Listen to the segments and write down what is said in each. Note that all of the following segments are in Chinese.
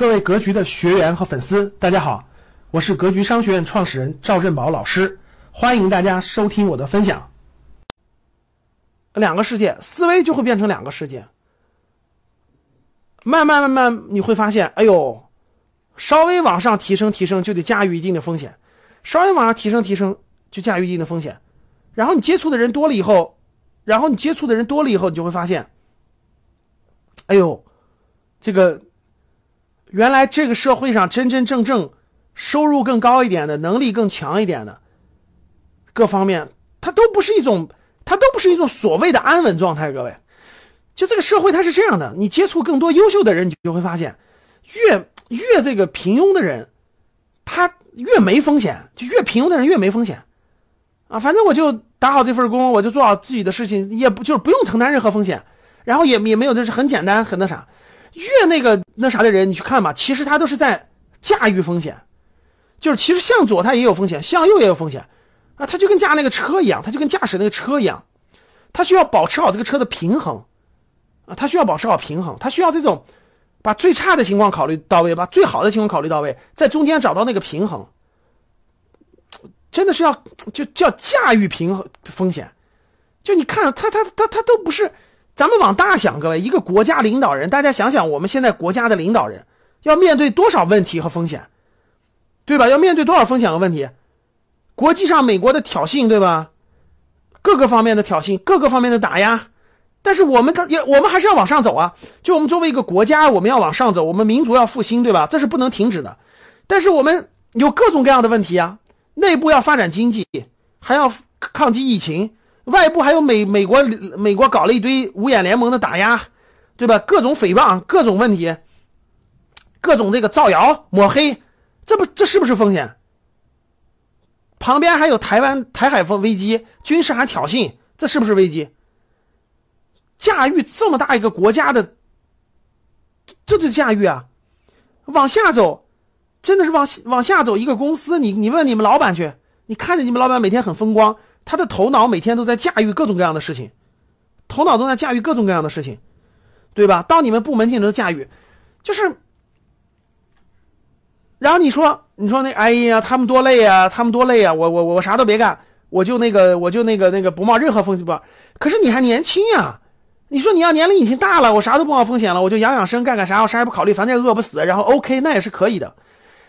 各位格局的学员和粉丝，大家好，我是格局商学院创始人赵振宝老师，欢迎大家收听我的分享。两个世界，思维就会变成两个世界。慢慢慢慢，你会发现，哎呦，稍微往上提升提升，就得驾驭一定的风险；稍微往上提升提升，就驾驭一定的风险。然后你接触的人多了以后，然后你接触的人多了以后，你就会发现，哎呦，这个。原来这个社会上真真正正收入更高一点的，能力更强一点的，各方面，它都不是一种，它都不是一种所谓的安稳状态。各位，就这个社会它是这样的，你接触更多优秀的人，你就会发现，越越这个平庸的人，他越没风险，就越平庸的人越没风险啊。反正我就打好这份工，我就做好自己的事情，也不就是不用承担任何风险，然后也也没有就是很简单很那啥。越那个那啥的人，你去看吧，其实他都是在驾驭风险，就是其实向左他也有风险，向右也有风险。啊，他就跟驾那个车一样，他就跟驾驶那个车一样，他需要保持好这个车的平衡。啊，他需要保持好平衡，他需要这种把最差的情况考虑到位，把最好的情况考虑到位，在中间找到那个平衡，真的是要就叫驾驭平衡风险，就你看他他他他都不是。咱们往大想，各位，一个国家领导人，大家想想，我们现在国家的领导人要面对多少问题和风险，对吧？要面对多少风险和问题？国际上美国的挑衅，对吧？各个方面的挑衅，各个方面的打压，但是我们他也我们还是要往上走啊！就我们作为一个国家，我们要往上走，我们民族要复兴，对吧？这是不能停止的。但是我们有各种各样的问题啊，内部要发展经济，还要抗击疫情。外部还有美美国美国搞了一堆五眼联盟的打压，对吧？各种诽谤，各种问题，各种这个造谣抹黑，这不这是不是风险？旁边还有台湾台海风危机，军事还挑衅，这是不是危机？驾驭这么大一个国家的，这就驾驭啊！往下走，真的是往往下走。一个公司，你你问你们老板去，你看着你们老板每天很风光。他的头脑每天都在驾驭各种各样的事情，头脑都在驾驭各种各样的事情，对吧？到你们部门进行驾驭，就是，然后你说，你说那，哎呀，他们多累啊，他们多累啊，我我我啥都别干，我就那个，我就那个那个不冒任何风险不？可是你还年轻呀，你说你要年龄已经大了，我啥都不冒风险了，我就养养生，干干啥，我啥也不考虑，反正也饿不死，然后 OK，那也是可以的。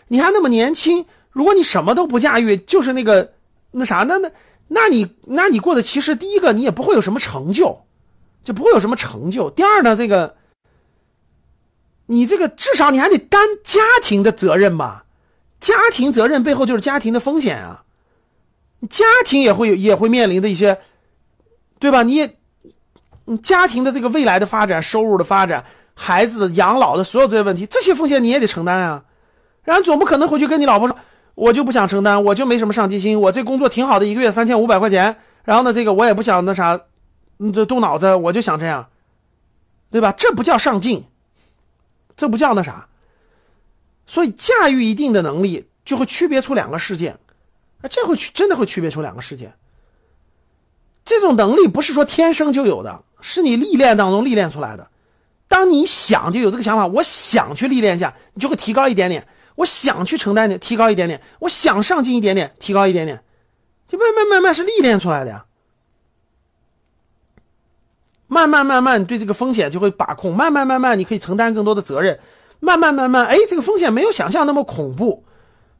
你还那么年轻，如果你什么都不驾驭，就是那个那啥，那那。那你那你过的其实第一个你也不会有什么成就，就不会有什么成就。第二呢，这个你这个至少你还得担家庭的责任吧？家庭责任背后就是家庭的风险啊，家庭也会有也会面临的一些，对吧？你也你家庭的这个未来的发展、收入的发展、孩子的养老的所有这些问题，这些风险你也得承担啊。然后总不可能回去跟你老婆说。我就不想承担，我就没什么上进心。我这工作挺好的，一个月三千五百块钱。然后呢，这个我也不想那啥，你，这动脑子，我就想这样，对吧？这不叫上进，这不叫那啥。所以驾驭一定的能力，就会区别出两个世界。啊，这会区真的会区别出两个世界。这种能力不是说天生就有的，是你历练当中历练出来的。当你想就有这个想法，我想去历练一下，你就会提高一点点。我想去承担点，提高一点点；我想上进一点点，提高一点点，就慢慢慢慢是历练出来的呀。慢慢慢慢，对这个风险就会把控；慢慢慢慢，你可以承担更多的责任；慢慢慢慢，哎，这个风险没有想象那么恐怖，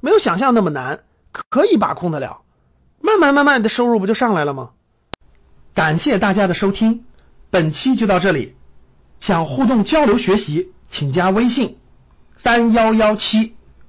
没有想象那么难，可以把控得了。慢慢慢慢，的收入不就上来了吗？感谢大家的收听，本期就到这里。想互动交流学习，请加微信：三幺幺七。